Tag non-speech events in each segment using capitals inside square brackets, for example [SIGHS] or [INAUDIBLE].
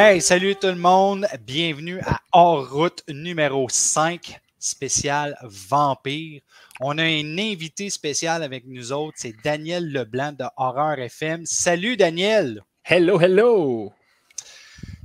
Hey, salut tout le monde. Bienvenue à Hors Route numéro 5, spécial Vampire. On a un invité spécial avec nous autres, c'est Daniel Leblanc de Horreur FM. Salut Daniel. Hello, hello.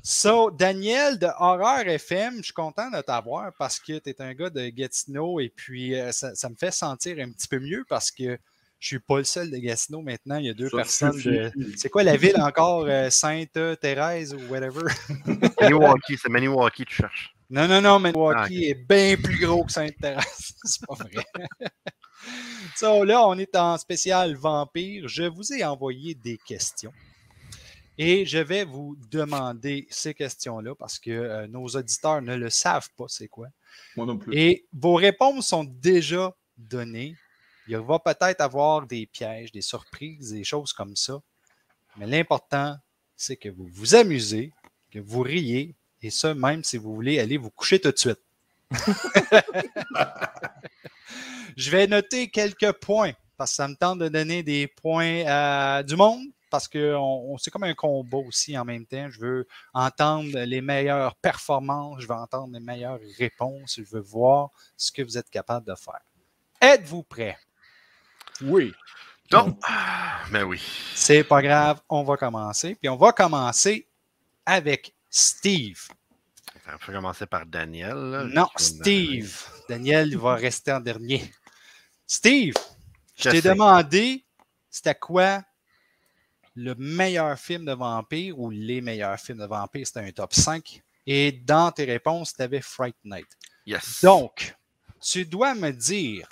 So, Daniel de Horreur FM, je suis content de t'avoir parce que tu es un gars de Gatineau et puis euh, ça, ça me fait sentir un petit peu mieux parce que je suis pas le seul de Gatineau maintenant. Il y a deux Ça personnes. de- C'est quoi la ville encore? euh, Sainte-Thérèse ou whatever? [LAUGHS] Maniwaki, c'est Maniwaki, tu cherches. Non, non, non, Milwaukee Ah, est bien plus gros que Sainte-Thérèse. [LAUGHS] C'est pas vrai. [LAUGHS] so, là, on est en spécial vampire. Je vous ai envoyé des questions. Et je vais vous demander ces questions-là parce que euh, nos auditeurs ne le savent pas, c'est quoi. Moi non plus. Et vos réponses sont déjà données. Il va peut-être avoir des pièges, des surprises, des choses comme ça. Mais l'important, c'est que vous vous amusez, que vous riez, et ça, même si vous voulez aller vous coucher tout de suite. [LAUGHS] Je vais noter quelques points, parce que ça me tente de donner des points du monde, parce que c'est comme un combat aussi en même temps. Je veux entendre les meilleures performances, je veux entendre les meilleures réponses, je veux voir ce que vous êtes capable de faire. Êtes-vous prêts? Oui. Non. Mais oui. C'est pas grave, on va commencer. Puis on va commencer avec Steve. On peut commencer par Daniel. là. Non, Steve. Daniel il va [LAUGHS] rester en dernier. Steve, je Je t'ai demandé c'était quoi le meilleur film de vampire ou les meilleurs films de vampire? C'était un top 5. Et dans tes réponses, tu avais Fright Night. Yes. Donc, tu dois me dire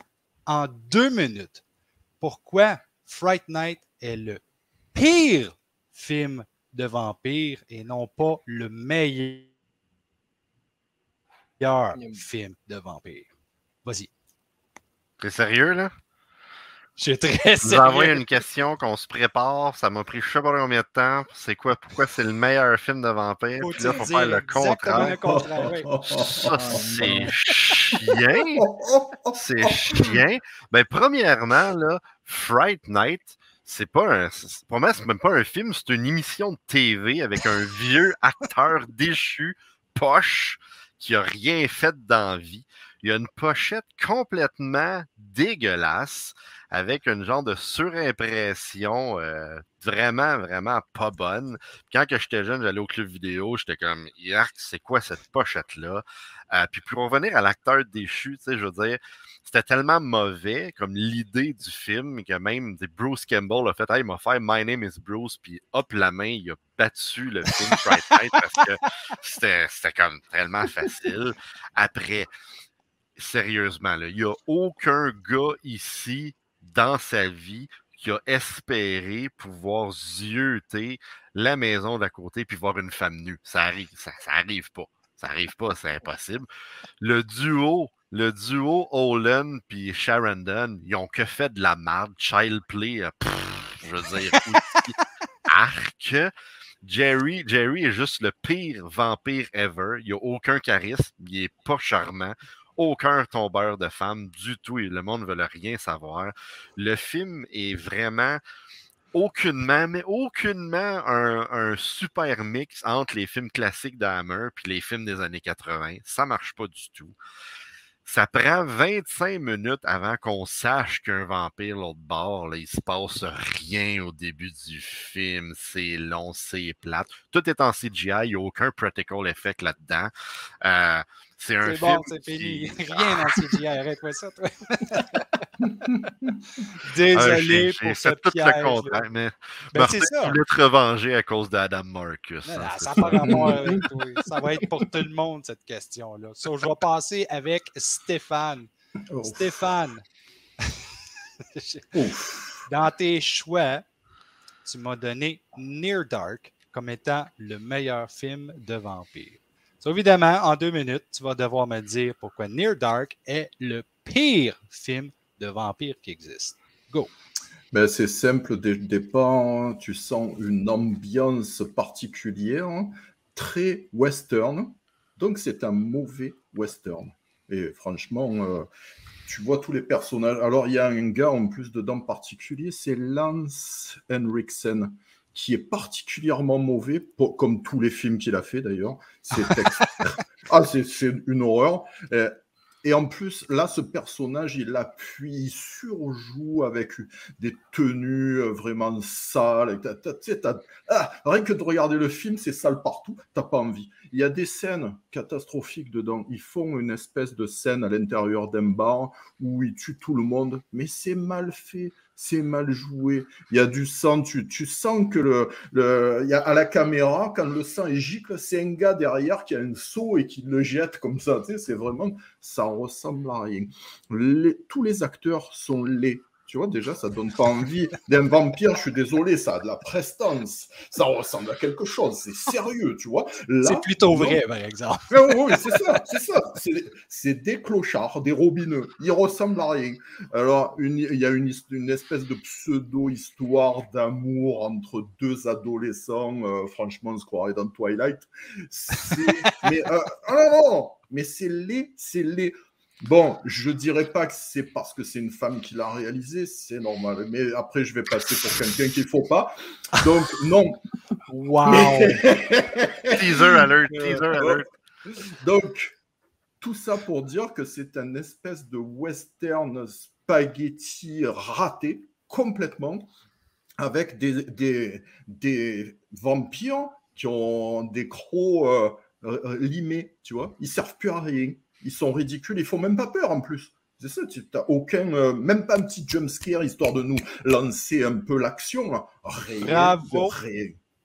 en deux minutes pourquoi Fright Night est le pire film de vampire et non pas le meilleur film de vampire? Vas-y. T'es sérieux, là? Je suis très Je vous sérieux. une question qu'on se prépare. Ça m'a pris je sais pas combien de temps. C'est quoi? Pourquoi c'est le meilleur film de vampire? Faut Puis là, faut faire le contraire. le contraire, oui. Ça, c'est chien. C'est chien. Ben, premièrement, là, Fright Night, c'est pas un. Pour moi, c'est même pas un film, c'est une émission de TV avec un vieux acteur déchu, poche, qui a rien fait dans la vie. Il y a une pochette complètement dégueulasse avec une genre de surimpression euh, vraiment, vraiment pas bonne. Quand que j'étais jeune, j'allais au club vidéo, j'étais comme, Yark, c'est quoi cette pochette-là? Euh, puis pour revenir à l'acteur déchu, tu sais, je veux dire, c'était tellement mauvais comme l'idée du film que même Bruce Campbell a fait, hey, il m'a fait My Name is Bruce, puis hop, la main, il a battu le film Fright Night parce que [LAUGHS] c'était comme tellement facile. Après, sérieusement, là, il n'y a aucun gars ici dans sa vie qui a espéré pouvoir zioter la maison d'à côté puis voir une femme nue. Ça arrive, ça, ça arrive pas. Ça arrive pas, c'est impossible. Le duo, le duo Olin puis Sharon Dunn, ils ont que fait de la merde. Child play, pff, je veux dire, [LAUGHS] arc. Jerry, Jerry est juste le pire vampire ever. Il n'a aucun charisme. Il est pas charmant. Aucun tombeur de femme du tout. Et le monde ne veut rien savoir. Le film est vraiment aucunement, mais aucunement un, super mix entre les films classiques d'Hammer et les films des années 80. Ça marche pas du tout. Ça prend 25 minutes avant qu'on sache qu'un vampire l'autre bord, là, il se passe rien au début du film. C'est long, c'est plate. Tout est en CGI, il n'y a aucun practical effect là-dedans. Euh, c'est un bon, c'est fini. qui- [LAUGHS] Rien dans CGI. Arrête-moi ça, toi. [LAUGHS] Ah, Désolé j'ai- pour ce fait tout piège. le contraire, mais Ben, Martin c'est ça. voulait te revenger à cause d'Adam Marcus. Hein, ça ça. n'a pas rapport [LAUGHS] avec toi. Ça va être pour tout le monde, cette question-là. So, je vais passer avec Stéphane. Stéphane, Ouf. dans tes choix, tu m'as donné Near Dark comme étant le meilleur film de vampire. So, évidemment, en deux minutes, tu vas devoir me dire pourquoi Near Dark est le pire film de vampire qui existe. Ben, c'est simple départ. Tu sens une ambiance particulière, très western. Donc, c'est un mauvais western. Et franchement, euh, tu vois tous les personnages. Alors, il y a un gars en plus dedans particulier, c'est Lance Henriksen. Qui est particulièrement mauvais, pour- comme tous les films qu'il a fait d'ailleurs. C'est [LAUGHS] ah, c'est une horreur. Euh, Et en plus, là, ce personnage, il appuie, il surjoue avec des tenues euh, vraiment sales. Tu sais, t'as- ah, rien que de regarder le film, c'est sale partout, t'as pas envie. Il y a des scènes catastrophiques dedans. Ils font une espèce de scène à l'intérieur d'un bar où ils tuent tout le monde, mais c'est mal fait, c'est mal joué. Il y a du sang, tu, tu sens que le, le, il y a, à la caméra, quand le sang est gicle, c'est un gars derrière qui a un seau et qui le jette comme ça. Tu sais, c'est vraiment, ça ressemble à rien. Tous les acteurs sont laids. Tu vois, déjà, ça donne pas envie d'un vampire. Je suis désolé, ça a de la prestance. Ça ressemble à quelque chose. C'est sérieux, tu vois. C'est plutôt vrai, par exemple. Oui, oui, c'est ça, c'est ça. C'est- des clochards, des robineux. Ils ressemblent à rien. Alors, il y a une, espèce de pseudo-histoire d'amour entre deux adolescents. euh, franchement, on se croirait dans Twilight. Mais, euh, ah non, non, mais c'est laid, c'est laid. Bon, je dirais pas que c'est parce que c'est une femme qui l'a réalisé, c'est normal. Mais après, je vais passer pour quelqu'un qu'il faut pas. Donc, non. Wow! [LAUGHS] Teaser alert, teaser alert. Donc, tout ça pour dire que c'est un espèce de western spaghetti raté complètement, avec des, des, des vampires qui ont des crocs euh, limés, tu vois. Ils servent plus à rien. Ils sont ridicules. Ils font même pas peur en plus. C'est ça, tu n'as aucun, euh, même pas un petit jump scare histoire de nous lancer un peu l'action. Bravo.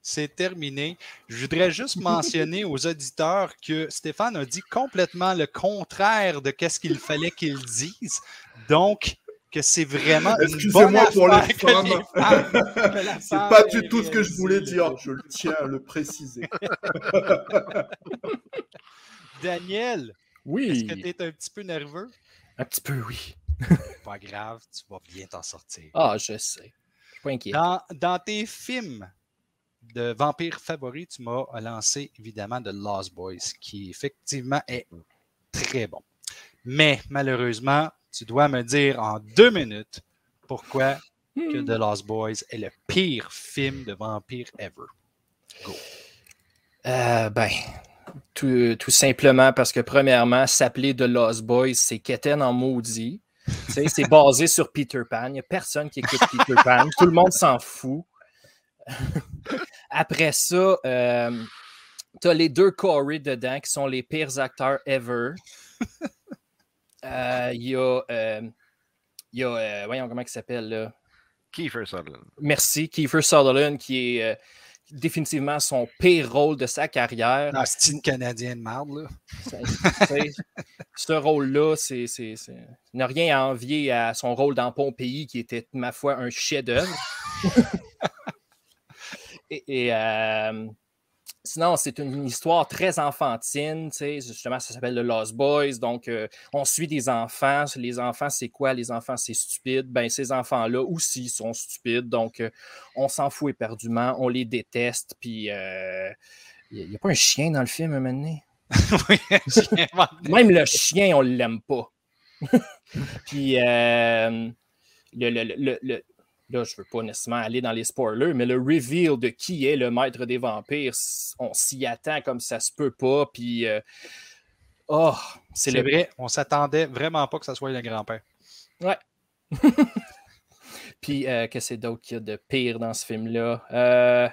C'est terminé. Je voudrais juste mentionner aux auditeurs que Stéphane a dit complètement le contraire de ce qu'il fallait qu'il dise. Donc, que c'est vraiment Excusez-moi pour les femmes. [LAUGHS] C'est pas du tout ce que je voulais dire. Je le tiens à le préciser. [LAUGHS] Daniel, Oui. est-ce que tu es un petit peu nerveux? Un petit peu, oui. Pas grave, tu vas bien t'en sortir. Ah, je sais. Je suis pas inquiet. Dans, dans tes films de vampires favoris, tu m'as lancé évidemment The Lost Boys, qui effectivement est très bon. Mais malheureusement, tu dois me dire en deux minutes pourquoi que Hmm. The Lost Boys est le pire film de vampires ever. Euh, ben, tout, tout simplement parce que, premièrement, s'appeler The Lost Boys, c'est Keten en maudit. C'est basé [LAUGHS] sur Peter Pan. Il n'y a personne qui écoute Peter Pan. Tout le monde s'en fout. Après ça, euh, tu as les deux Corey dedans qui sont les pires acteurs ever. Euh, Il y a. euh, y a voyons comment il s'appelle là. Kiefer Sutherland. Merci, Kiefer Sutherland, qui est définitivement son pire rôle de sa carrière. Un style canadien de marde, là. Ce rôle-là, c'est- n'a rien à envier à son rôle dans Pompéi, qui était, ma foi, un chef-d'œuvre. [LAUGHS] et et, euh, sinon, c'est une histoire très enfantine. tu sais, Justement, ça s'appelle The Lost Boys. Donc, euh, on suit des enfants. Les enfants, c'est quoi? Les enfants, c'est stupide. Ben, ces enfants-là aussi sont stupides. Donc, euh, on s'en fout éperdument. On les déteste. Puis, euh, il n'y a pas un chien dans le film, un moment donné? [LAUGHS] Même le chien, on l'aime pas. [LAUGHS] Puis, euh, le, le- le- le- là, je veux pas nécessairement aller dans les spoilers, mais le reveal de qui est le maître des vampires, on s'y attend comme ça se peut pas. Puis, euh, oh, c'est le vrai, on s'attendait vraiment pas que ça soit le grand-père. [LAUGHS] Puis, euh, que c'est d'autre qu'il y a de pire dans ce film-là? Euh,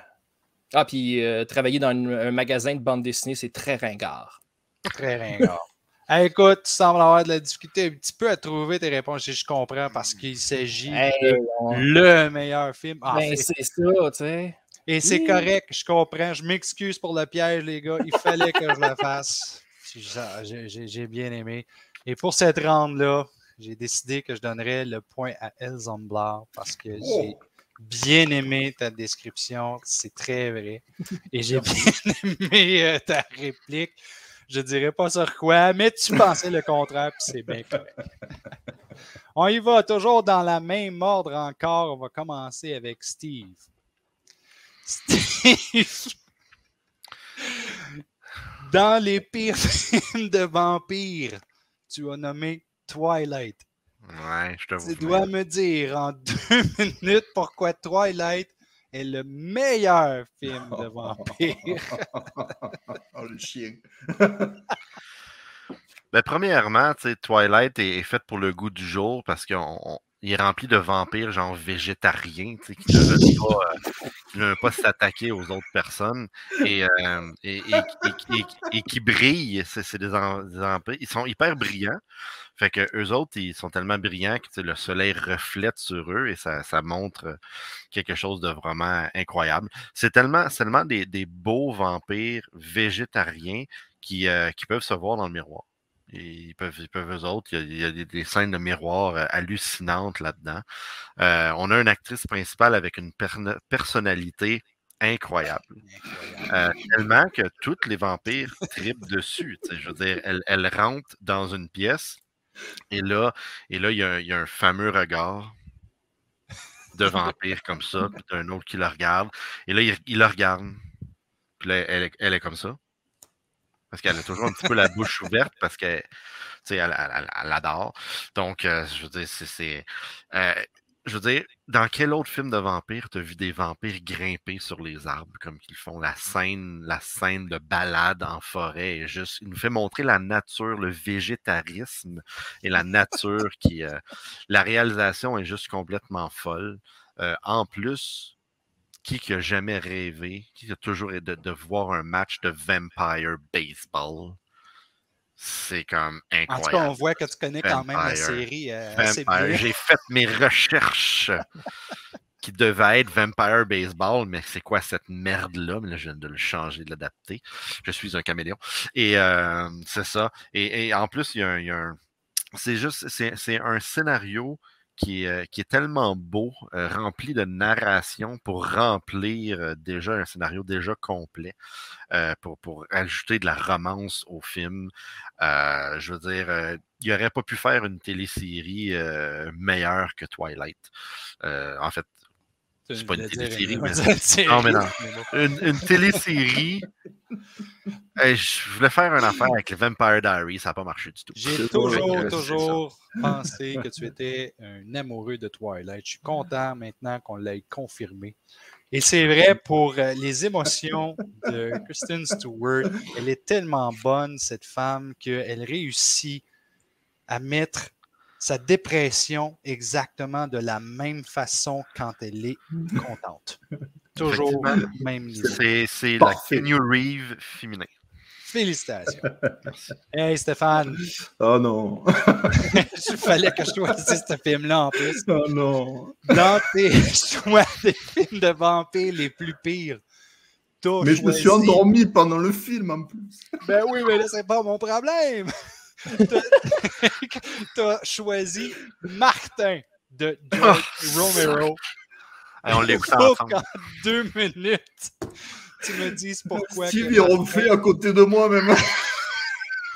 Ah, puis euh, travailler dans un magasin de bande dessinée, c'est très ringard. Très ringard. Hey, écoute, tu sembles avoir de la difficulté un petit peu à trouver tes réponses, si je comprends, parce qu'il s'agit Hey, de on- le meilleur film. En ben, c'est ça, tu sais. Et c'est Oui. correct, je comprends. Je m'excuse pour le piège, les gars. Il fallait que je le fasse. J'ai- J'ai j'ai bien aimé. Et pour cette ronde-là, j'ai décidé que je donnerais le point à Elzamblar parce que j'ai Oh. bien aimé ta description. C'est très vrai. Et j'ai bien [LAUGHS] aimé euh, ta réplique. Je dirais pas sur quoi, mais tu pensais le contraire, puis c'est bien correct. [LAUGHS] On y va toujours dans la même ordre encore. On va commencer avec Steve. Steve. Dans les pires films de vampires, tu as nommé Twilight. Ouais, je t'avoue. Tu dois me dire en deux [LAUGHS] minutes pourquoi Twilight est le meilleur film de [LAUGHS] vampire? [LAUGHS] oh, le chien. ben, premièrement, Twilight est, est fait pour le goût du jour parce qu'on il est rempli de vampires, genre végétariens, qui ne veulent pas, euh, pas s'attaquer aux autres personnes et, euh, qui brillent. Ils sont hyper brillants. Fait que eux autres, ils sont tellement brillants que le soleil reflète sur eux et ça, montre quelque chose de vraiment incroyable. C'est tellement, tellement des, beaux vampires végétariens euh, qui peuvent se voir dans le miroir ils peuvent, ils peuvent eux autres. Il y a, des, scènes de miroir euh, hallucinantes là-dedans. Euh, on a une actrice principale avec une personnalité incroyable. Euh, tellement que tous les vampires tripent dessus. Je veux dire, elle, elle, rentre dans une pièce et là, et là il, y a, il y a un fameux regard de vampire comme ça, puis d'un autre qui la regarde. Et là, il, il la regarde. Puis là, elle, elle est comme ça parce qu'elle a toujours un petit peu la bouche ouverte parce que elle, elle, adore. Donc, euh, je veux dire, c'est. Euh, je veux dire, dans quel autre film de vampire tu as vu des vampires grimper sur les arbres comme qu'ils font la scène, la scène de balade en forêt juste, il nous fait montrer la nature, le végétarisme et la nature qui, euh, la réalisation est juste complètement folle. en plus, qui qui a jamais rêvé, qui a toujours de, de voir un match de Vampire Baseball? C'est comme incroyable. En tout cas, on voit que tu connais quand même la série. Euh, J'ai fait mes recherches [LAUGHS] qui devaient être Vampire Baseball, mais c'est quoi cette merde-là? Mais là, je viens de le changer, de l'adapter. Je suis un caméléon. Et euh, c'est ça. Et, en plus, il y a il y a un c'est juste, c'est un scénario qui est, qui est tellement beau, euh, rempli de narration pour remplir euh, déjà un scénario déjà complet, euh, pour, pour ajouter de la romance au film. je veux dire, il n'aurait pas pu faire une télésérie meilleure que Twilight. en fait, c'est pas une télésérie, mais... Non, mais non. Une, une télésérie. je voulais faire une affaire avec Vampire Diaries, ça n'a pas marché du tout. J'ai toujours, toujours pensé que tu étais un amoureux de Twilight. Je suis content maintenant qu'on l'ait confirmé. Et c'est vrai pour euh, les émotions de Kristen Stewart. Elle est tellement bonne, cette femme, qu'elle réussit à mettre sa dépression exactement de la même façon quand elle est contente. [LAUGHS] Toujours même niveau. C'est la Kenny Reeve féminin. Félicitations. Hey Stéphane. Oh non. [LAUGHS] Il fallait que je choisisse ce film-là en plus. Oh non. Dans tes choix des films de vampires les plus pires. Mais je me suis endormi pendant le film en plus. Ben oui, mais là, c'est pas mon problème. [LAUGHS] tu as choisi Martin de George Romero. on l'écoute ensemble. En deux minutes, tu me dises pourquoi. Steve, on fait à côté de moi même.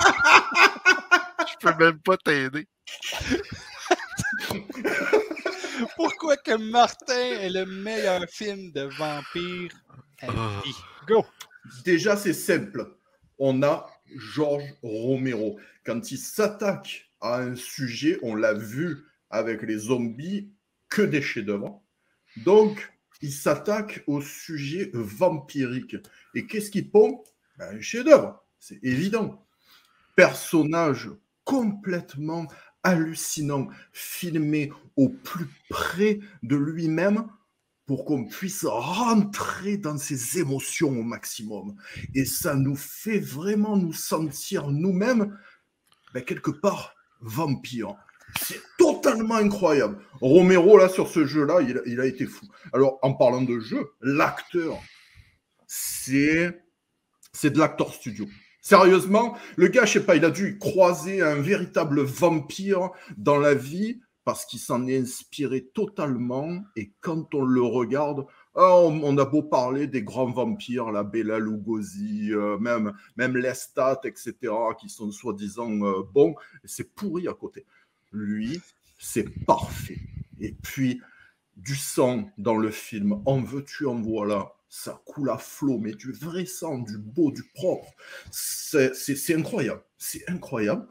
Je peux même pas t'aider. [LAUGHS] pourquoi que Martin est le meilleur film de vampire à ah. vie? Go! Déjà, c'est simple. On a George Romero. Quand il s'attaque à un sujet, on l'a vu avec les zombies, que des chefs-d'œuvre. Donc, il s'attaque au sujet vampirique. Et qu'est-ce qu'il pond? Ben, Un chef-d'œuvre, c'est évident. Personnage complètement hallucinant, filmé au plus près de lui-même pour qu'on puisse rentrer dans ses émotions au maximum. Et ça nous fait vraiment nous sentir nous-mêmes, ben, quelque part, vampires. C'est totalement incroyable. Romero, là, sur ce jeu-là, il, a été fou. Alors, en parlant de jeu, l'acteur, c'est, c'est de l'acteur studio. Sérieusement, le gars, je sais pas, il a dû croiser un véritable vampire dans la vie parce qu'il s'en est inspiré totalement. Et quand on le regarde, ah, on, a beau parler des grands vampires, la Bella Lugosi, euh, même, même Lestat, etc., qui sont soi-disant euh, bons, c'est pourri à côté. Lui, c'est parfait. Et puis, du sang dans le film, en veux-tu, en voilà, ça coule à flot, mais du vrai sang, du beau, du propre. C'est incroyable, c'est incroyable.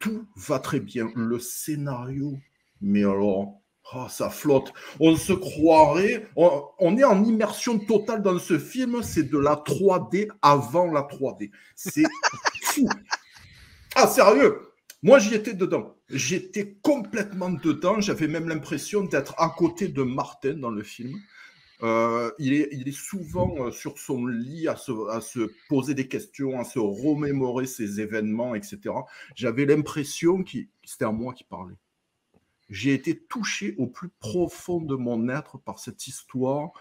Tout va très bien. Le scénario mais alors, Oh, ça flotte. On se croirait. On, est en immersion totale dans ce film. C'est de la 3D avant la 3D. C'est [LAUGHS] fou. Ah, sérieux Moi, j'y étais dedans. J'étais complètement dedans. J'avais même l'impression d'être à côté de Martin dans le film. Euh, il, est, souvent euh, sur son lit à se, à se, poser des questions, à se remémorer ses événements, etc. J'avais l'impression que c'était à moi qui parlait. J'ai été touché au plus profond de mon être par cette histoire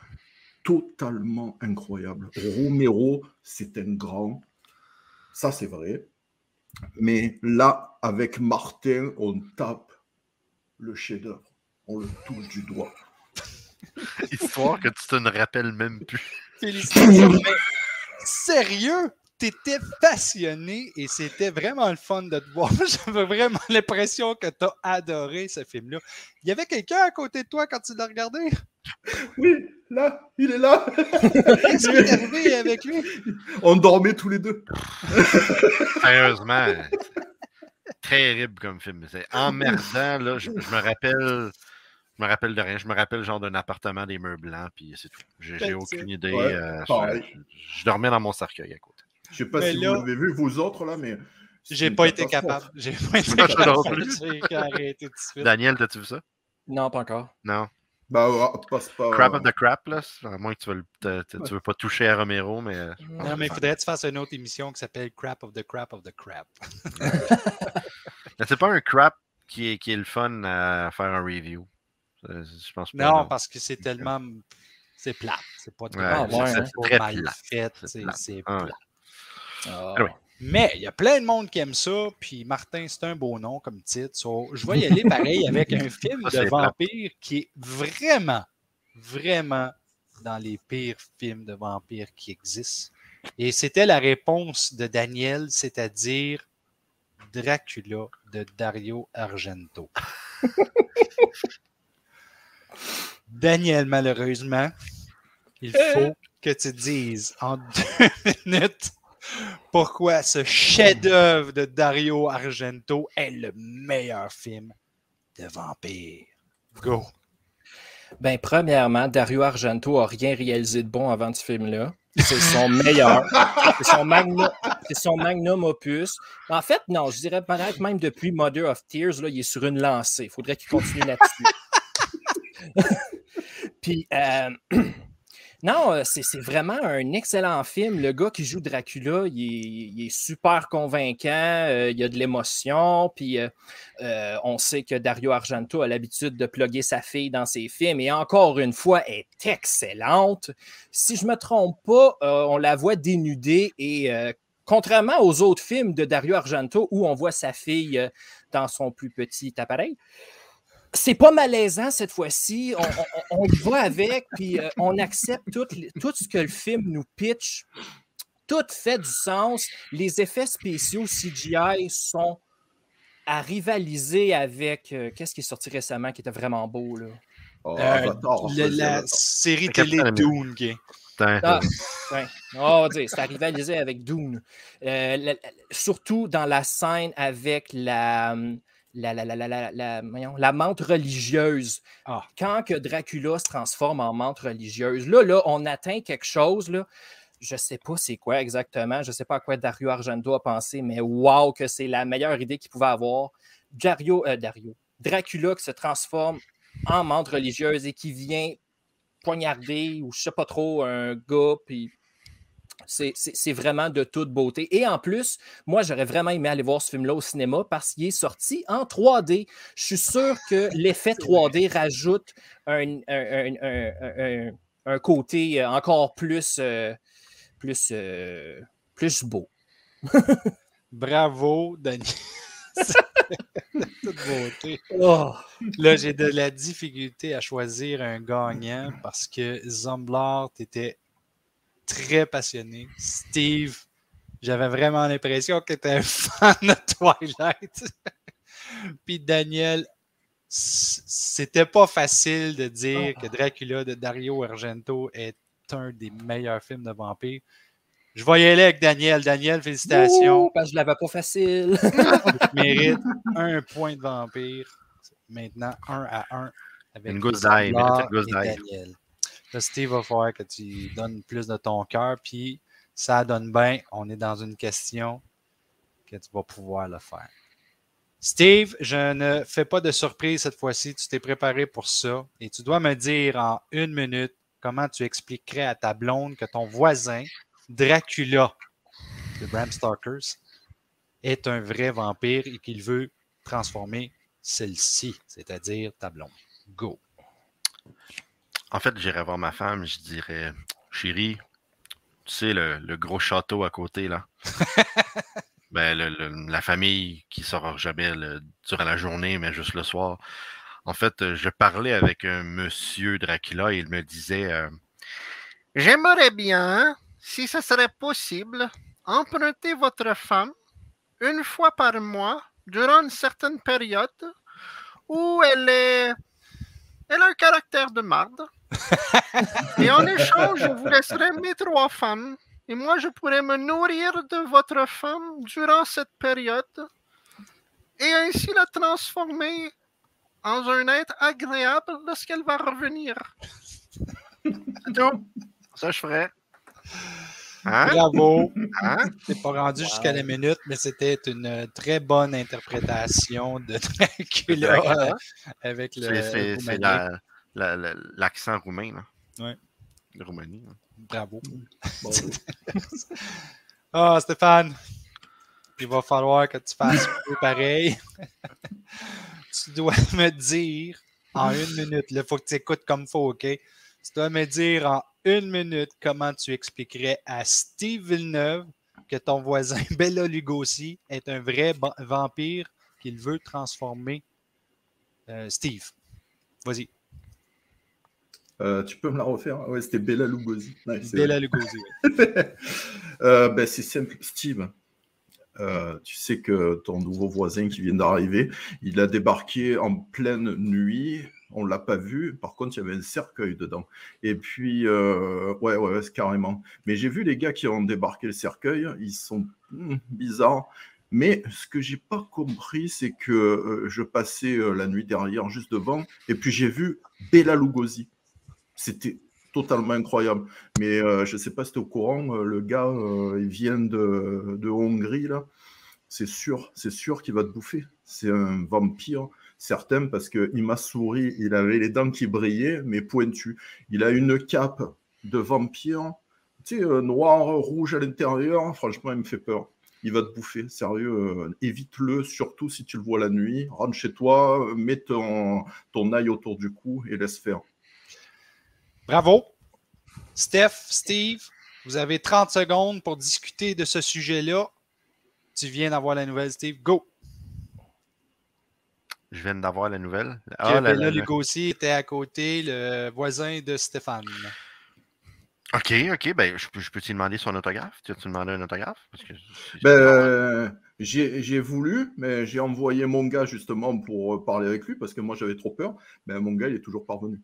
totalement incroyable. Romero, c'est un grand, ça c'est vrai. Mais là, avec Martin, on tape le chef-d'œuvre, on le touche du doigt. [LAUGHS] Histoire que tu te ne rappelles même plus. Félicitations. mais sérieux, t'étais passionné et c'était vraiment le fun de te voir. [LAUGHS] J'avais vraiment l'impression que t'as adoré ce film-là. Il y avait quelqu'un à côté de toi quand tu l'as regardé? Oui, là, il est là. Qu'est-ce qui est arrivé avec lui? On dormait tous les deux. Sérieusement, terrible comme film. C'est emmerdant, là. Je, je me rappelle. Je me rappelle de rien. Je me rappelle genre d'un appartement des murs blancs, puis c'est tout. J'ai aucune idée. Ouais, euh, je, je dormais dans mon cercueil à côté. Je sais pas Mais si là- vous l'avez vu, vous autres, là, mais. J'ai pas été capable. J'ai pas été capable. J'ai arrêté tout de suite. Daniel, t'as-tu vu ça? Non, pas encore. Non. Bah, passe pas. Crap of the crap, là. À moins que tu veux, le- te- te- tu veux pas toucher à Romero, mais. euh, Non, mais il faudrait que tu fasses une autre émission qui s'appelle Crap of the Crap of the Crap. [LAUGHS] C'est pas un crap qui est, qui est le fun à faire un review. Euh, Je pense pas. Non, parce que c'est tellement. C'est plate. C'est pas, Ouais, Ah, c'est- ouais, c'est hein. pas très mal plat. fait. C'est. C'est Ah. Ah. Anyway. Mais il y a plein de monde qui aime ça, puis Martin, c'est un beau nom comme titre. So, je vais y aller pareil [LAUGHS] avec un film Ça, de vampire qui est vraiment, vraiment dans les pires films de vampires qui existent. Et c'était la réponse de Daniel, c'est-à-dire Dracula de Dario Argento. [LAUGHS] Daniel, malheureusement, il faut que tu dises en [LAUGHS] deux minutes pourquoi ce chef-d'œuvre de Dario Argento est le meilleur film de vampire? Go! Ben, premièrement, Dario Argento a rien réalisé de bon avant ce film-là. C'est son meilleur. C'est son, magnum opus. En fait, non, je dirais peut-être même depuis Mother of Tears, là, il est sur une lancée. Il faudrait qu'il continue là-dessus. [LAUGHS] Puis, euh, [CLEARS THROAT] non, euh, c'est vraiment un excellent film. Le gars qui joue Dracula, il est, super convaincant, euh, il y a de l'émotion, puis euh, on sait que Dario Argento a l'habitude de plugger sa fille dans ses films, et encore une fois, elle est excellente. Si je me trompe pas, on la voit dénudée, et contrairement aux autres films de Dario Argento, où on voit sa fille dans son plus petit appareil, c'est pas malaisant cette fois-ci. On, on- on y va avec, puis euh, on accepte tout, tout ce que le film nous pitch. Tout fait du sens. Les effets spéciaux CGI sont à rivaliser avec. euh, Qu'est-ce qui est sorti récemment qui était vraiment beau? Là? Oh, Euh, Avatar, Le- vas-y, la série télé Dune. Ah, ouais. Dire, c'est à rivaliser avec Dune. Euh, la- la- surtout dans la scène avec la, la, la, la, la, la, la- voyons, la menthe religieuse. Ah. Quand que Dracula se transforme en menthe religieuse, là, là, on atteint quelque chose. Là. Je sais pas c'est quoi exactement. Je sais pas à quoi Dario Argento a pensé, mais wow, que c'est la meilleure idée qu'il pouvait avoir. Dario, euh, Dario. Dracula qui se transforme en menthe religieuse et qui vient poignarder ou je sais pas trop un gars, puis c'est- vraiment de toute beauté. Et en plus, moi, j'aurais vraiment aimé aller voir ce film-là au cinéma parce qu'il est sorti en 3D. Je suis sûr que [LAUGHS] l'effet 3D rajoute un, un- un- un- un- un côté euh, encore plus, euh, plus, euh, plus beau. [LAUGHS] Bravo, Daniel. [LAUGHS] Toute beauté. Oh, Là, j'ai de la difficulté à choisir un gagnant parce que Zomblard était très passionné. Steve, j'avais vraiment l'impression que tu étais un fan de Twilight. [LAUGHS] Puis Daniel, c'était pas facile de dire que Dracula de Dario Argento est un des meilleurs films de vampires. Je vais y aller avec Daniel. Daniel, félicitations. Ouh, parce que je l'avais pas facile. [LAUGHS] Tu mérites un point de vampire. Maintenant, un à un avec Une gousse d'ail. Daniel. Steve va falloir que tu donnes plus de ton cœur, puis ça donne bien. On est dans une question que tu vas pouvoir le faire. Steve, je ne fais pas de surprise cette fois-ci. Tu t'es préparé pour ça et tu dois me dire en une minute comment tu expliquerais à ta blonde que ton voisin, Dracula de Bram Stoker's, est un vrai vampire et qu'il veut transformer celle-ci, c'est-à-dire ta blonde. Go. En fait, j'irais voir ma femme, je dirais Chérie, tu sais, le, le gros château à côté, là. [LAUGHS] ben, le- le- la famille qui sort jamais le- durant la journée, mais juste le soir. En fait, euh, je parlais avec un monsieur Dracula et il me disait euh, J'aimerais bien, si ce serait possible, emprunter votre femme une fois par mois durant une certaine période où elle est. Elle a un caractère de marde. [LAUGHS] Et en échange, je vous laisserai mes trois femmes. Et moi, je pourrais me nourrir de votre femme durant cette période. Et ainsi la transformer en un être agréable lorsqu'elle va revenir. [LAUGHS] Ça, je ferais. Hein? Bravo. Hein? C'est pas rendu Wow. jusqu'à la minute, mais c'était une très bonne interprétation de [LAUGHS] Dracula euh, avec le. C'est- C'est la- la- la- l'accent roumain, là. Ouais. De Roumanie. là. Bravo. Bon, [LAUGHS] Ah, Stéphane, il va falloir que tu fasses un peu pareil. [LAUGHS] tu dois [LAUGHS] me dire en une minute, il faut que tu écoutes comme il faut, OK? Tu dois me dire en une minute comment tu expliquerais à Steve Villeneuve que ton voisin Bella Lugosi est un vrai vampire qu'il veut transformer. Euh, Steve, vas-y. Euh, tu peux me la refaire? Ouais, c'était Bella Lugosi. Ouais, Bella Lugosi. [LAUGHS] Euh, ben, c'est simple, Steve. euh, tu sais que ton nouveau voisin qui vient d'arriver, il a débarqué en pleine nuit. On l'a pas vu. Par contre, il y avait un cercueil dedans. Et puis, ouais, ouais, carrément. Mais j'ai vu les gars qui ont débarqué le cercueil. Ils sont hmm, bizarres. Mais ce que j'ai pas compris, c'est que je passais la nuit derrière, juste devant, et puis j'ai vu Bella Lugosi. C'était totalement incroyable. Mais euh, je ne sais pas si tu es au courant, euh, le gars, euh, il vient de, Hongrie, là. C'est sûr, c'est sûr qu'il va te bouffer. C'est un vampire, certain, parce qu'il m'a souri, il avait les dents qui brillaient, mais pointues. Il a une cape de vampire, tu sais, noir, rouge à l'intérieur. Franchement, il me fait peur. Il va te bouffer, sérieux. évite-le, surtout si tu le vois la nuit. Rentre chez toi, mets ton, ton autour du cou et laisse faire. Bravo. Steph, Steve, vous avez 30 secondes pour discuter de ce sujet-là. Tu viens d'avoir la nouvelle, Steve. Go. Je viens d'avoir la nouvelle. Ah, la- Lugosi était à côté, le voisin de Stéphane. Ok, ok, ben je peux, je peux te demander son autographe? Tu as-tu demandé un autographe? Parce que c'est- Ben, euh, j'ai j'ai voulu, mais j'ai envoyé mon gars justement pour euh, parler avec lui parce que moi j'avais trop peur. Mais mon gars, il est toujours parvenu.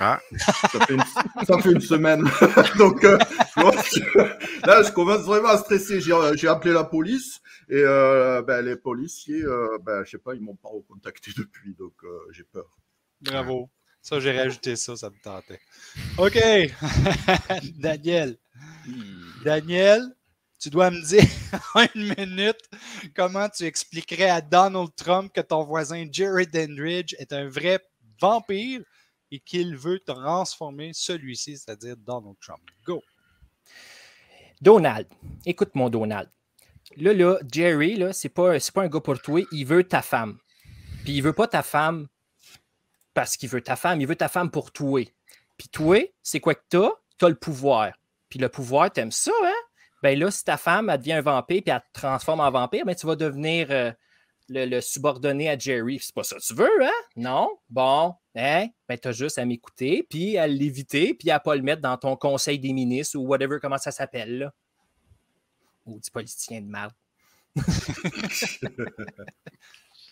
Ah. Ça fait une, ça fait une semaine. [LAUGHS] Donc euh, moi, je- là, je commence vraiment à stresser. J'ai j'ai appelé la police et euh, ben, les policiers, euh, ben, je sais pas, ils m'ont pas recontacté depuis, donc euh, j'ai peur. Bravo. Ça, j'ai rajouté ça, ça me tentait. OK. [LAUGHS] Daniel. Daniel, tu dois me dire [LAUGHS] en une minute comment tu expliquerais à Donald Trump que ton voisin Jerry Dandridge est un vrai vampire et qu'il veut transformer celui-ci, c'est-à-dire Donald Trump. Go. Donald, écoute mon Donald. Là, là, Jerry, là, c'est pas, pas un gars pour toi, il veut ta femme. Puis il veut pas ta femme parce qu'il veut ta femme, il veut ta femme pour toi. Puis toi, c'est quoi que t'as? T'as le pouvoir. Puis le pouvoir, t'aimes ça, hein? Ben là, si ta femme, elle devient un vampire puis elle te transforme en vampire, ben tu vas devenir euh, le, le subordonné à Jerry. C'est pas ça que tu veux, hein? Non? Bon, hein? Ben t'as juste à m'écouter, puis à l'éviter, puis à pas le mettre dans ton conseil des ministres ou whatever, comment ça s'appelle, là. Ou du politicien de merde. [LAUGHS]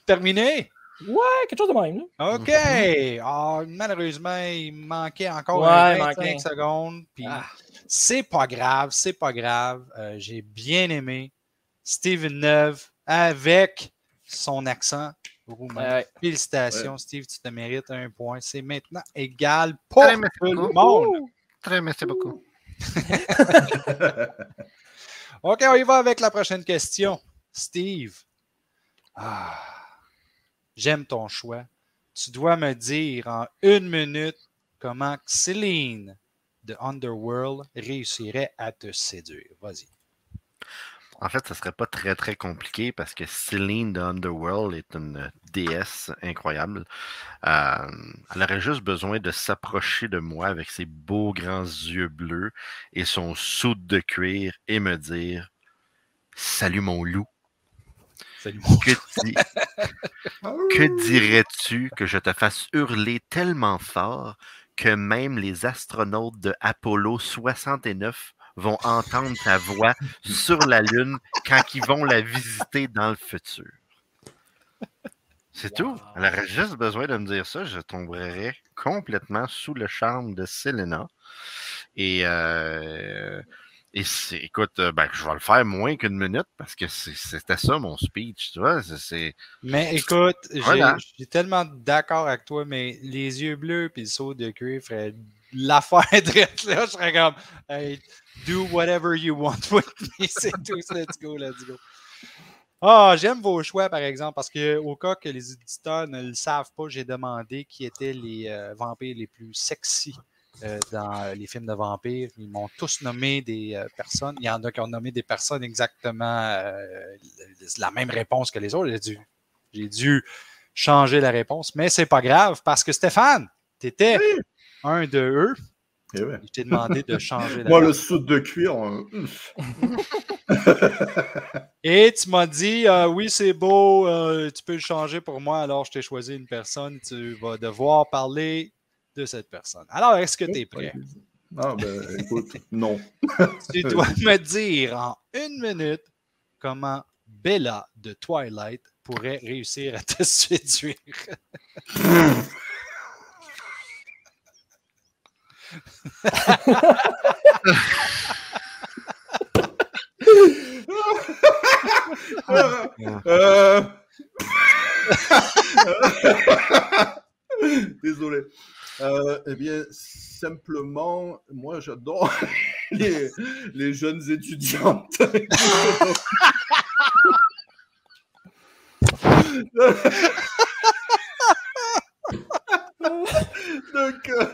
Terminé? Ouais, quelque chose de même, là. OK. Ah, malheureusement, il manquait encore Ouais, un il 25 manquait. secondes. Puis Ah. c'est pas grave, c'est pas grave. Euh, J'ai bien aimé Steven Neuve avec son accent roumain. Ouais. Félicitations, Steve, tu te mérites un point. C'est maintenant égal pour Très tout le beaucoup. monde. Très merci beaucoup. [LAUGHS] OK, on y va avec la prochaine question. Steve, ah, j'aime ton choix. Tu dois me dire en une minute comment Céline de Underworld réussirait à te séduire. Vas-y. En fait, ce serait pas très très compliqué parce que Celine de Underworld est une déesse incroyable. Euh, elle aurait juste besoin de s'approcher de moi avec ses beaux grands yeux bleus et son soude de cuir et me dire Salut mon loup. Salut. Que, di- [LAUGHS] que dirais-tu que je te fasse hurler tellement fort que même les astronautes de Apollo 69 vont entendre ta voix sur la Lune quand ils vont la visiter dans le futur? C'est tout. Elle aurait juste besoin de me dire ça. Je tomberais complètement sous le charme de Selena. Et, euh, et écoute, euh, ben, je vais le faire moins qu'une minute parce que c'était ça mon speech, tu vois. c'est- Mais écoute, j'ai- Voilà. je suis tellement d'accord avec toi, mais les yeux bleus et le saut de cuir ferait l'affaire drette là. Je serais comme, hey, do whatever you want with me. [LAUGHS] C'est tout. Let's go, let's go. Ah, j'aime vos choix, par exemple, parce que au cas que les éditeurs ne le savent pas, j'ai demandé qui étaient les euh, vampires les plus sexy euh, dans les films de vampires. Ils m'ont tous nommé des euh, personnes. Il y en a qui ont nommé des personnes exactement la même réponse que les autres. J'ai dû, changer la réponse, mais c'est pas grave parce que Stéphane, tu étais un de eux. Eh ouais. Je t'ai demandé de changer la Moi, le soude de cuir, euh. [LAUGHS] Et tu m'as dit, euh, oui, c'est beau, euh, tu peux le changer pour moi, alors je t'ai choisi une personne, tu vas devoir parler de cette personne. Alors, est-ce que tu es prêt? Ah, ben, écoute, [LAUGHS] non. [LAUGHS] Tu dois me dire en une minute comment Bella de Twilight pourrait réussir à te séduire. [LAUGHS] Désolé. Euh, eh bien, simplement, moi, j'adore [LAUGHS] les jeunes étudiantes. [LAUGHS] Donc, euh.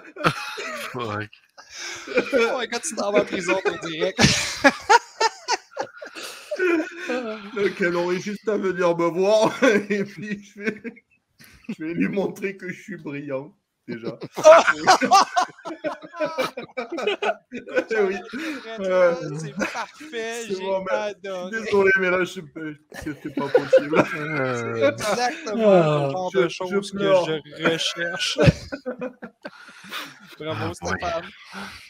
Oh my God, tu t'en vas en prison, t'es direct. donc, elle aurait juste à venir me voir [LAUGHS] et puis je vais, je vais lui montrer que je suis brillant, déjà. [LAUGHS] Eh oui. Euh, C'est parfait, c'est j'ai bon, mais- adoré. Désolé, mais là, je peux- c'est pas possible. [LAUGHS] Euh, Exactement Ah, le genre je- de choses que je recherche. [LAUGHS] Bravo, Ah. Stéphane.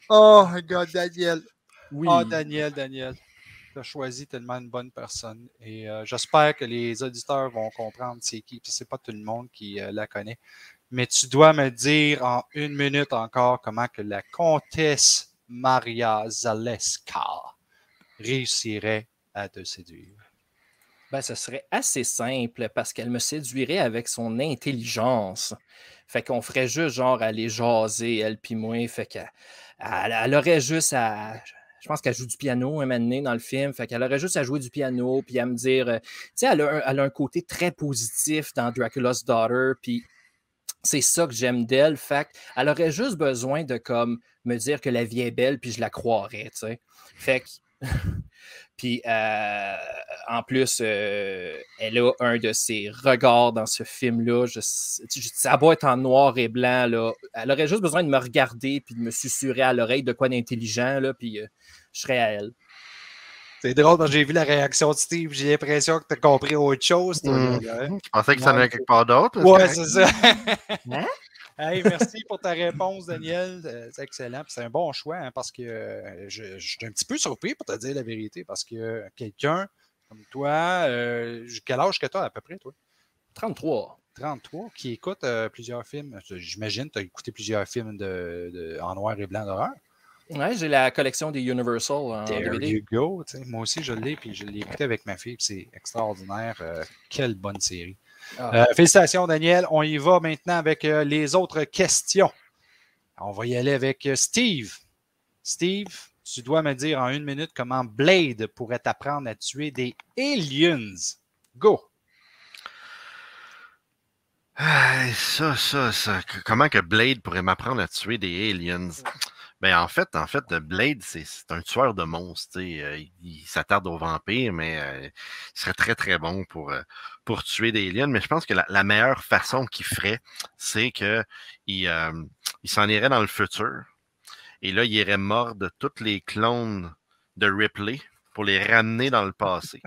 Oh, my God, Daniel. Oui. Oh, Daniel, Daniel. Tu as choisi tellement une bonne personne. Et euh, j'espère que les auditeurs vont comprendre c'est qui. Puis C'est pas tout le monde qui euh, la connaît. Mais tu dois me dire en une minute encore comment que la comtesse Maria Zaleska réussirait à te séduire. Ben, ce serait assez simple parce qu'elle me séduirait avec son intelligence. Fait qu'on ferait juste genre aller jaser, elle puis moi. Fait qu'elle elle, aurait juste à. Je pense qu'elle joue du piano un moment donné dans le film. Fait qu'elle aurait juste à jouer du piano puis à me dire. euh, Tu sais, elle, elle a un côté très positif dans Dracula's Daughter. Puis c'est ça que j'aime d'elle. Fait qu'elle aurait juste besoin de comme me dire que la vie est belle puis je la croirais, tu sais. Fait. [LAUGHS] Puis euh, en plus, euh, elle a un de ses regards dans ce film-là. Ça a beau être en noir et blanc. Elle aurait juste besoin de me regarder puis de me susurrer à l'oreille de quoi d'intelligent. Là, puis euh, je serais à elle. C'est drôle, quand j'ai vu la réaction de Steve, j'ai l'impression que tu as compris autre chose. toi, Mm. là, hein? Je pensais que ça allait quelque part d'autre. Ouais, c'est ça. Hein? [LAUGHS] Hey, merci pour ta réponse, Daniel. Euh, C'est excellent. C'est un bon choix hein, parce que euh, je, je suis un petit peu surpris pour te dire la vérité parce que quelqu'un comme toi, euh, quel âge que tu as à peu près, toi? 33. 33, qui écoute euh, plusieurs films. J'imagine que tu as écouté plusieurs films de, de- en noir et blanc d'horreur. Ouais, j'ai la collection des Universal en There DVD. you go. tu sais. Moi aussi, je l'ai, puis je l'ai écouté avec ma fille, puis c'est extraordinaire. Euh, quelle bonne série. Ah. Euh, félicitations, Daniel. On y va maintenant avec euh, les autres questions. On va y aller avec euh, Steve. Steve, tu dois me dire en une minute comment Blade pourrait t'apprendre à tuer des aliens. Go! ça, ça, ça. Comment que Blade pourrait m'apprendre à tuer des aliens? Ben, en fait, en fait, Blade, c'est un tueur de monstres. Euh, il, s'attarde aux vampires, mais euh, il serait très, très bon pour, euh, pour tuer des aliens. Mais je pense que la, meilleure façon qu'il ferait, c'est qu'il il, s'en irait dans le futur. Et là, il irait mordre tous les clones de Ripley pour les ramener dans le passé.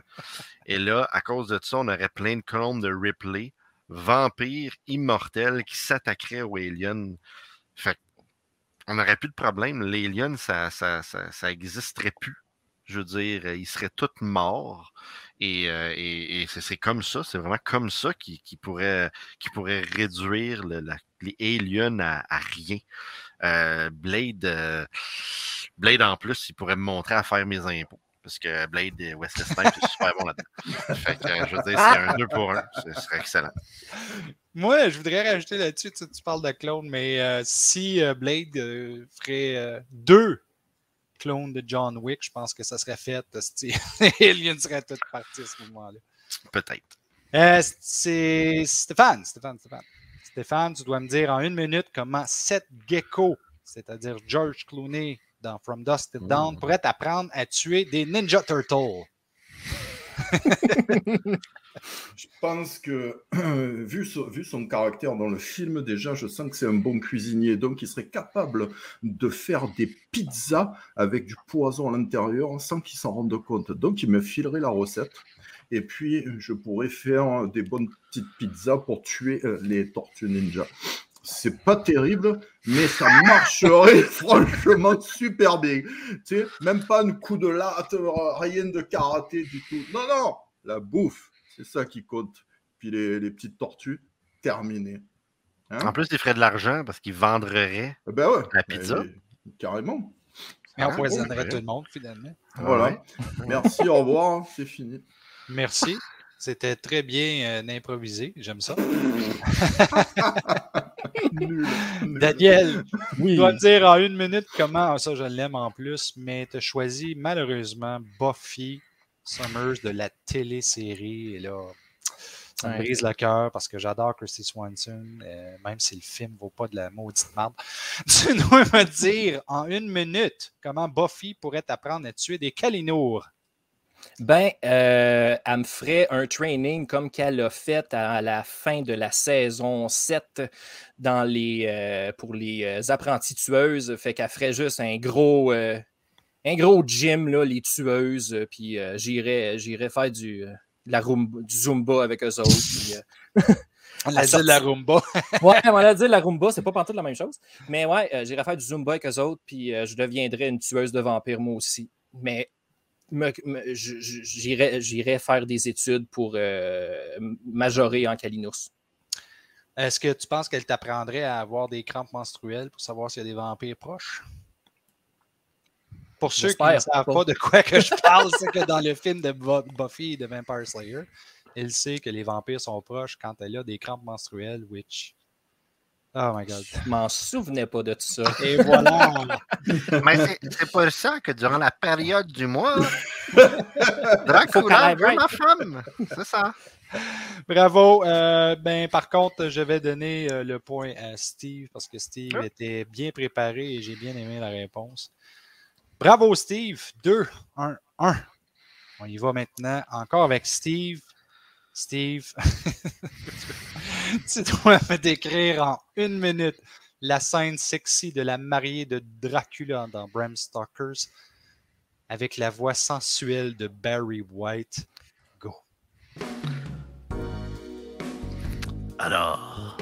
Et là, à cause de ça, on aurait plein de clones de Ripley, vampires immortels qui s'attaqueraient aux aliens. Fait on n'aurait plus de problème. Les lions, ça, ça, ça, existerait plus. Je veux dire, ils seraient tous morts. Et, euh, c'est comme ça, c'est vraiment comme ça qui, pourrait, qui pourrait réduire les aliens à, rien. Euh, Blade, euh, Blade, en plus, il pourrait me montrer à faire mes impôts. Parce que Blade et Wesley Snipes, c'est super bon là-dedans. [LAUGHS] Fait que, je veux dire, c'est un 2 pour 1. Ce serait excellent. Moi, je voudrais rajouter là-dessus, tu, parles de clones, mais euh, si euh, Blade euh, ferait deux clones de John Wick, je pense que ça serait fait. Les [LAUGHS] aliens seraient tous partis à ce moment-là. Peut-être. c'est Stéphane, Stéphane, Stéphane. Stéphane, tu dois me dire en une minute comment Seth Gecko, c'est-à-dire George Clooney dans From Dust to Dawn, pourrait apprendre à tuer des Ninja Turtles. [LAUGHS] Je pense que, [CLEARS THROAT] vu, son, caractère dans le film, déjà, je sens que c'est un bon cuisinier. Donc, il serait capable de faire des pizzas avec du poison à l'intérieur sans qu'il s'en rende compte. Donc, il me filerait la recette. Et puis, je pourrais faire des bonnes petites pizzas pour tuer euh, les tortues ninja. C'est pas terrible, mais ça marcherait [LAUGHS] franchement super bien. Tu sais, même pas un coup de latte, rien de karaté du tout. Non, non, la bouffe. C'est ça qui compte. Puis les, petites tortues, terminé. Hein? En plus, il ferait de l'argent parce qu'il vendrait ben la pizza. carrément. Et empoisonnerait tout le monde, finalement. Voilà. [LAUGHS] Merci, au revoir. C'est fini. Merci. C'était très bien euh, improvisé. J'aime ça. [LAUGHS] Daniel, oui. tu dois me dire en une minute comment, ah, ça je l'aime en plus, mais tu as choisi malheureusement Buffy Summers de la télésérie. Et là, ça me brise le cœur parce que j'adore Christy Swanson, euh, même si le film ne vaut pas de la maudite merde. [LAUGHS] Tu dois me dire en une minute comment Buffy pourrait apprendre à tuer des Kalinours. Ben, euh, elle me ferait un training comme qu'elle a fait à la fin de la saison 7 dans les, euh, pour les apprentis tueuses. Fait qu'elle ferait juste un gros, un gros gym, là, les tueuses, euh, puis euh, j'irais, faire du, euh, la du Zumba avec eux autres. on [LAUGHS] a dit la Rumba. [LAUGHS] ouais, on a dit la Rumba, c'est pas partout la même chose. Mais ouais, j'irais faire du Zumba avec eux autres, puis je deviendrais une tueuse de vampires, moi aussi. Mais j'irais faire des études pour majorer en Kalinos. Est-ce que tu penses qu'elle t'apprendrait à avoir des crampes menstruelles pour savoir s'il y a des vampires proches? Pour ceux qui ne savent pas de quoi que je parle, c'est que dans le film de Buffy et de Vampire Slayer, il sait que les vampires sont proches quand elle a des crampes menstruelles, which. Oh my god. Je m'en souvenais pas de tout ça. Et voilà. [LAUGHS] Mais c'est pas ça que durant la période du mois, Dracula veut ma femme. C'est ça. Bravo. Euh, ben, par contre, je vais donner euh, le point à Steve parce que Steve ah. était bien préparé et j'ai bien aimé la réponse. Bravo, Steve. 2, 1, 1. On y va maintenant encore avec Steve. Steve, [LAUGHS] [LAUGHS] tu dois me décrire en une minute la scène sexy de la mariée de Dracula dans Bram Stoker's avec la voix sensuelle de Barry White. Go. Alors,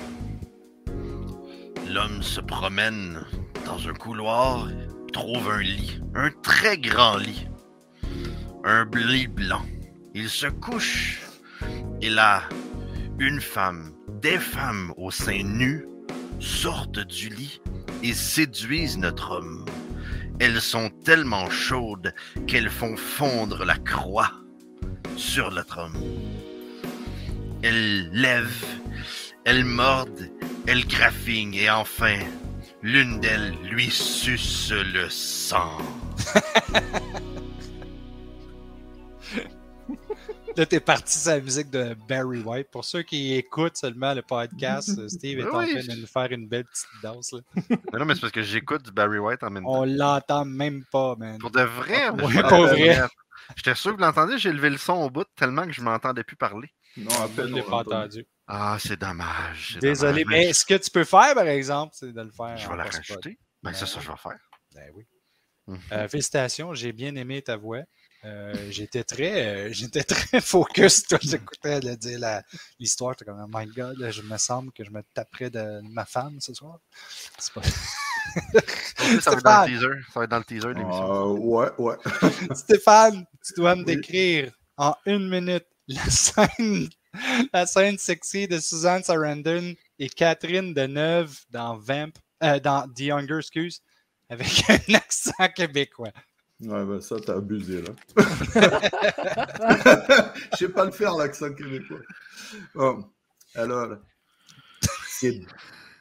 l'homme se promène dans un couloir trouve un lit, un très grand lit, un lit blanc. Il se couche et là, une femme, des femmes au sein nu sortent du lit et séduisent notre homme. Elles sont tellement chaudes qu'elles font fondre la croix sur notre homme. elles lèvent, elles mordent, elles graffignent et enfin, l'une d'elles lui suce le sang. [LAUGHS] Là, t'es parti sur la musique de Barry White. Pour ceux qui écoutent seulement le podcast, [LAUGHS] Steve est en train de nous faire une belle petite danse. là. [LAUGHS] Mais non, mais c'est parce que j'écoute du Barry White en même temps. On l'entend même pas, man. Pour de vrai, Ouais, je pour m'entendais. vrai. J'étais sûr que vous l'entendiez, j'ai levé le son au bout tellement que je m'entendais plus parler. Non, Je à ne peine l'ai pas entendu. Ah, c'est dommage. c'est Désolé, dommage, mais ce que tu peux faire, par exemple, c'est de le faire. Je en vais la rajouter. Ben, c'est ça que je vais faire. Ben oui. Mhm. Euh, félicitations, j'ai bien aimé ta voix. Euh, j'étais très, euh, j'étais très [LAUGHS] focus. Toi, j'écoutais le dire la- l'histoire. J'étais comme, oh my god, je me semble que je me taperais de ma femme ce soir. C'est pas- Ça va être dans le teaser. Ça va être dans le teaser de l'émission. Ah, ouais, ouais. [LAUGHS] Stéphane, tu dois me Oui. décrire en une minute la scène, la scène sexy de Suzanne Sarandon et Catherine Deneuve dans Vamp, euh, dans The Younger, excuse, avec [LAUGHS] un accent québécois. Ouais, ben ça, t'as abusé, là. [LAUGHS] Je sais pas le faire, l'accent québécois. Bon, alors,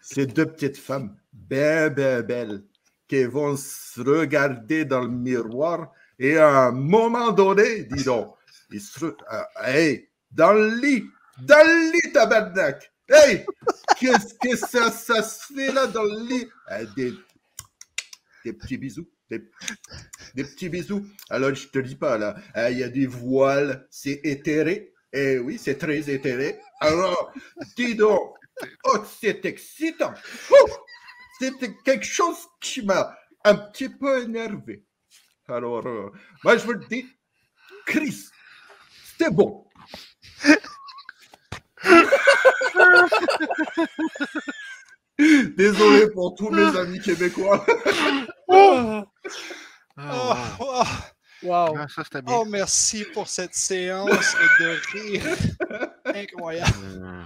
ces deux petites femmes, bien, bien belles, qui vont se regarder dans le miroir et à un moment donné, dis donc, ils se... ah, hey, dans le lit, dans le lit, tabarnak! Hey! Qu'est-ce que ça, ça se fait là dans le lit? Ah, des, des petits bisous. Des, petits bisous. Alors, je te dis pas, là, ah, il y a des voiles, c'est éthéré. Eh oui, c'est très éthéré. Alors, dis donc, oh, c'est excitant. C'était quelque chose qui m'a un petit peu énervé. Alors, euh, moi, je veux te dire, Chris, c'était bon. [LAUGHS] Désolé pour tous mes amis québécois. [LAUGHS] Oh, Ah, oh, Wow. Ah, ça, c'était bien. oh, merci pour cette séance de rire. [LAUGHS] Incroyable. Euh,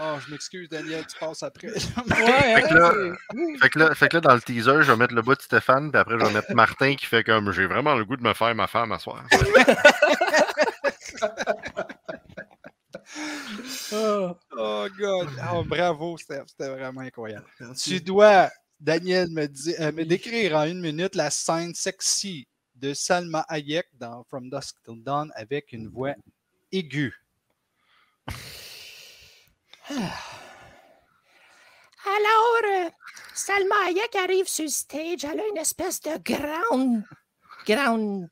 Oh, je m'excuse, Daniel, tu passes après. Ouais, [LAUGHS] Fait que là- Fait que, là, fait que là, dans le teaser, je vais mettre le bout de Stéphane, puis après, je vais mettre Martin qui fait comme j'ai vraiment le goût de me faire ma femme à soir. [LAUGHS] Ah. Oh, God. Oh, bravo, Steph. C'était vraiment incroyable. Tu dois, Daniel, me, di- euh, me décrire en une minute la scène sexy de Salma Hayek dans From Dusk Till Dawn avec une voix aiguë. [SIGHS] Alors, euh, Salma Hayek arrive sur le stage, elle a une espèce de grande, grande,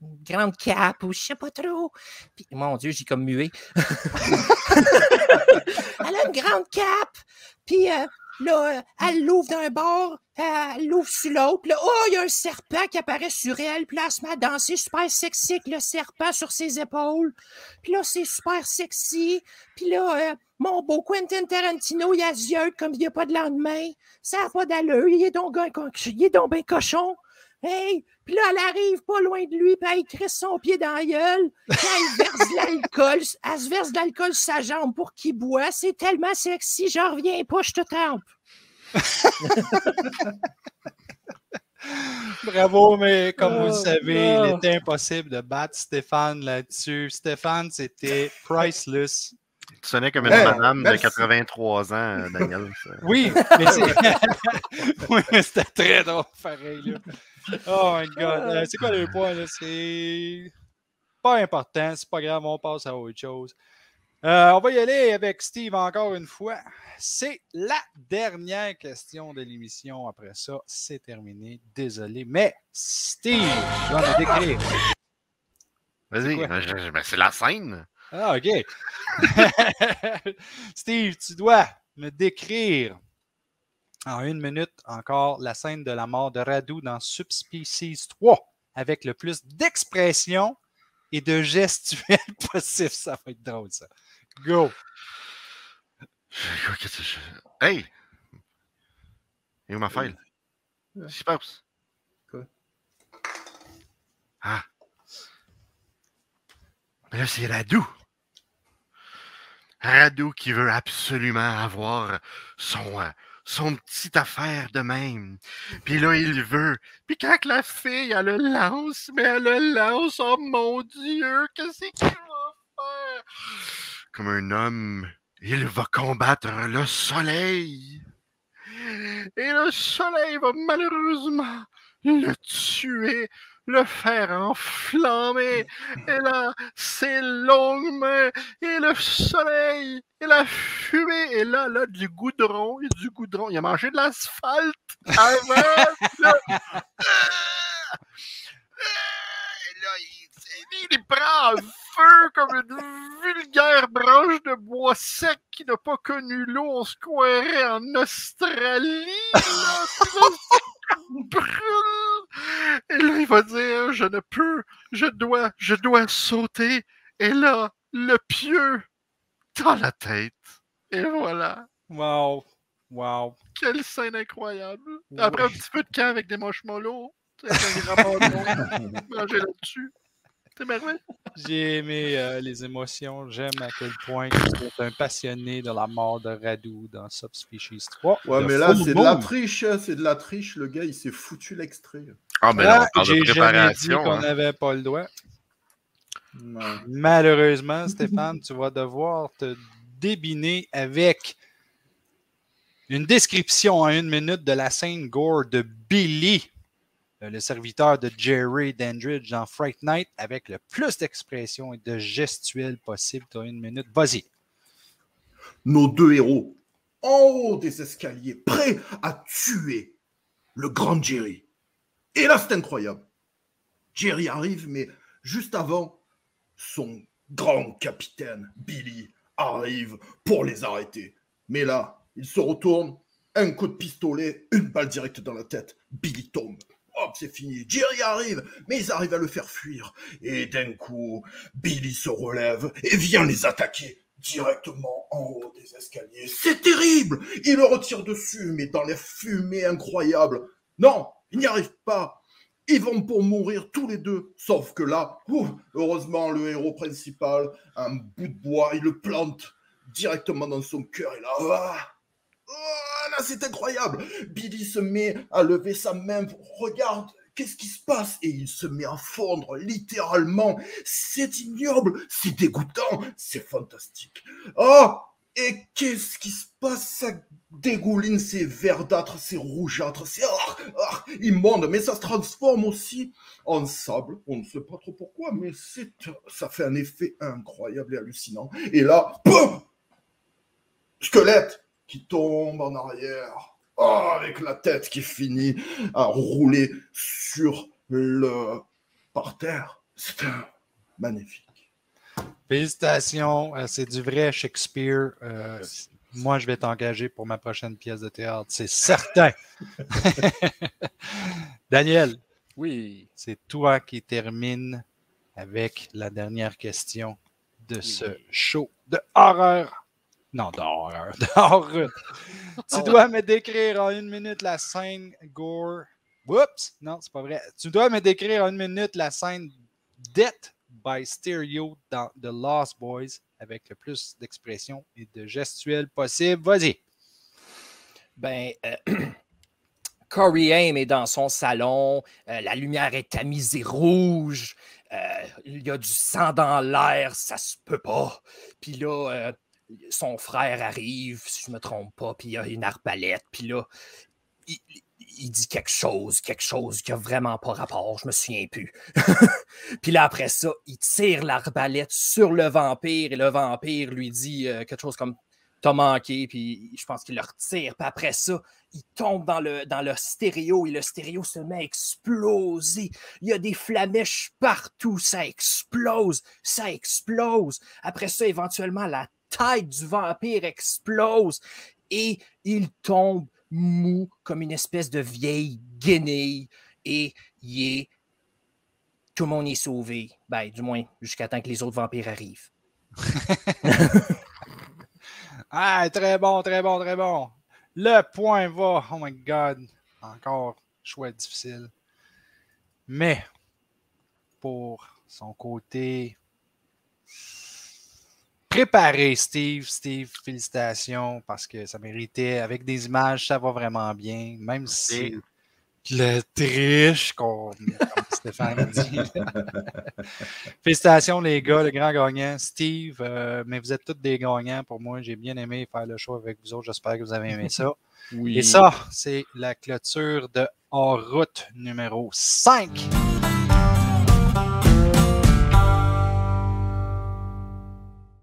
grande cape ou je sais pas trop. Puis, mon Dieu, j'ai comme mué. [LAUGHS] Elle a une grande cape, puis euh, là, euh, elle l'ouvre d'un bord, elle l'ouvre sur l'autre, là, oh, il y a un serpent qui apparaît sur elle, puis là, elle se met à danser super sexy avec le serpent sur ses épaules. Puis là, c'est super sexy. Puis là, euh, mon beau Quentin Tarantino, il a yeux comme il n'y a pas de lendemain. Ça n'a pas d'allure, il est donc, un il est donc ben cochon. Hey! Puis là, elle arrive pas loin de lui, puis elle crisse son pied dans la gueule. Puis elle verse de l'alcool. Elle se verse de l'alcool sur sa jambe pour qu'il boit. C'est tellement sexy, j'en reviens pas, je te trempe. [LAUGHS] Bravo, mais comme vous le Oh, savez, il était impossible de battre Stéphane là-dessus. Stéphane, c'était priceless. Tu sonnais comme une Hey, madame merci. de 83 ans, euh, Daniel. ça. Oui, mais c'est- [LAUGHS] oui, mais c'était très drôle, pareil. Là. Oh my God. Euh, c'est quoi le point? là? C'est pas important, c'est pas grave, on passe à autre chose. Euh, on va y aller avec Steve encore une fois. C'est la dernière question de l'émission. Après ça, c'est terminé. Désolé. Mais Steve, tu vas me décrire. Vas-y, je- je- c'est la scène. Ah, OK. [LAUGHS] Steve, tu dois me décrire en une minute encore la scène de la mort de Radu dans Subspecies 3 avec le plus d'expression et de gestuels [LAUGHS] possible. Ça va être drôle, ça. Go. Hey! Et où ma file? Qu'est-ce qui se passe? Quoi? Ah! Mais là, c'est Radou! Radou qui veut absolument avoir son, euh, son petite affaire de même. Puis là, il veut. Puis quand la fille, elle le lance, mais elle le lance, oh mon Dieu, qu'est-ce qu'il va faire? comme un homme, il va combattre le soleil. Et le soleil va malheureusement le tuer, le faire enflammer. Et là, ses longues mains, et le soleil, et la fumée, et là, là, du goudron, et du goudron. Il a mangé de l'asphalte avant. Ah! Et là, il, il prend feu comme une vulgaire branche de bois sec qui n'a pas connu l'eau. On se croirait en Australie. Là, [LAUGHS] brûle. Et là, il va dire, je ne peux, je dois, je dois sauter. Et là, le pieu dans la tête. Et voilà. Wow. Wow. Quelle scène incroyable. Après un petit peu de camp avec des tu sais, avec un grand [LAUGHS] là-dessus. C'est merveilleux. J'ai aimé euh, les émotions. J'aime à quel point tu es un passionné de la mort de Radu dans Subspecies 3. Ouais, The mais là, c'est de la triche, hein, c'est de la triche. Le gars, il s'est foutu l'extrait. Ah, mais là, on parle de J'ai jamais dit préparation. qu'on hein. n'avait pas le droit. Ouais. Malheureusement, Stéphane, tu vas devoir te débiner avec une description en une minute de la scène gore de Billy, le serviteur de Jerry Dandridge dans Fright Night, avec le plus d'expression et de gestuelle possible. Tu as une minute. Vas-y. Nos deux héros, en haut des escaliers, prêts à tuer le grand Jerry. Et là, c'est incroyable. Jerry arrive, mais juste avant, son grand capitaine, Billy, arrive pour les arrêter. Mais là, il se retourne, un coup de pistolet, une balle directe dans la tête. Billy tombe. C'est fini. Jerry arrive, mais ils arrivent à le faire fuir. Et d'un coup, Billy se relève et vient les attaquer directement en haut des escaliers. C'est terrible Il le retire dessus, mais dans les fumées incroyables. Non, il n'y arrive pas. Ils vont pour mourir tous les deux. Sauf que là, heureusement, le héros principal, un bout de bois, il le plante directement dans son cœur. Et là, ah, là, c'est incroyable. Billy se met à lever sa main. Regarde, qu'est-ce qui se passe? Et il se met à fondre, littéralement. C'est ignoble, c'est dégoûtant, c'est fantastique. Oh Et qu'est-ce qui se passe? Ça dégouline, c'est verdâtre, c'est rougeâtre, c'est ah, ah, immonde, mais ça se transforme aussi en sable. On ne sait pas trop pourquoi, mais c'est, ça fait un effet incroyable et hallucinant. Et là, boum Squelette qui tombe en arrière. Oh, avec la tête qui finit à rouler sur le par terre. C'est un magnifique. Félicitations. euh, C'est du vrai Shakespeare. Euh, moi, je vais t'engager pour ma prochaine pièce de théâtre. C'est certain. [LAUGHS] Daniel, Oui. c'est toi qui termine avec la dernière question de ce Oui. show de horreur. Non, d'horreur. [LAUGHS] D'horreur. tu dois me décrire en une minute la scène gore. Oups! Non, c'est pas vrai. Tu dois me décrire en une minute la scène Death by Stereo dans The Lost Boys avec le plus d'expression et de gestuelle possible. Vas-y. Ben, euh, [CLEARS THROAT] Corey Haim est dans son salon, euh, la lumière est tamisée rouge, euh, il y a du sang dans l'air, ça se peut pas. Puis là, euh, son frère arrive, si je me trompe pas, puis il y a une arbalète, puis là, il, dit quelque chose, quelque chose qui a vraiment pas rapport, je me souviens plus. [LAUGHS] puis là, après ça, il tire l'arbalète sur le vampire, et le vampire lui dit euh, quelque chose comme T'as manqué, puis je pense qu'il le retire. Puis après ça, il tombe dans le, dans le stéréo et le stéréo se met à exploser. Il y a des flamèches partout, ça explose, ça explose. Après ça, éventuellement, la tête du vampire explose et il tombe mou comme une espèce de vieille guenille et il est. Tout le monde est sauvé. Ben, du moins, jusqu'à temps que les autres vampires arrivent. [LAUGHS] Ah, très bon, très bon, très bon. Le point va. Oh my God. Encore choix difficile. Mais pour son côté préparé, Steve, Steve, félicitations parce que ça méritait. Avec des images, ça va vraiment bien. Même si le triche qu'on comme Stéphane dit. [LAUGHS] Félicitations, les gars, le grand gagnant. Steve, euh, mais vous êtes tous des gagnants pour moi. J'ai bien aimé faire le show avec vous autres. J'espère que vous avez aimé ça. [LAUGHS] Oui. Et ça, c'est la clôture de En route numéro 5.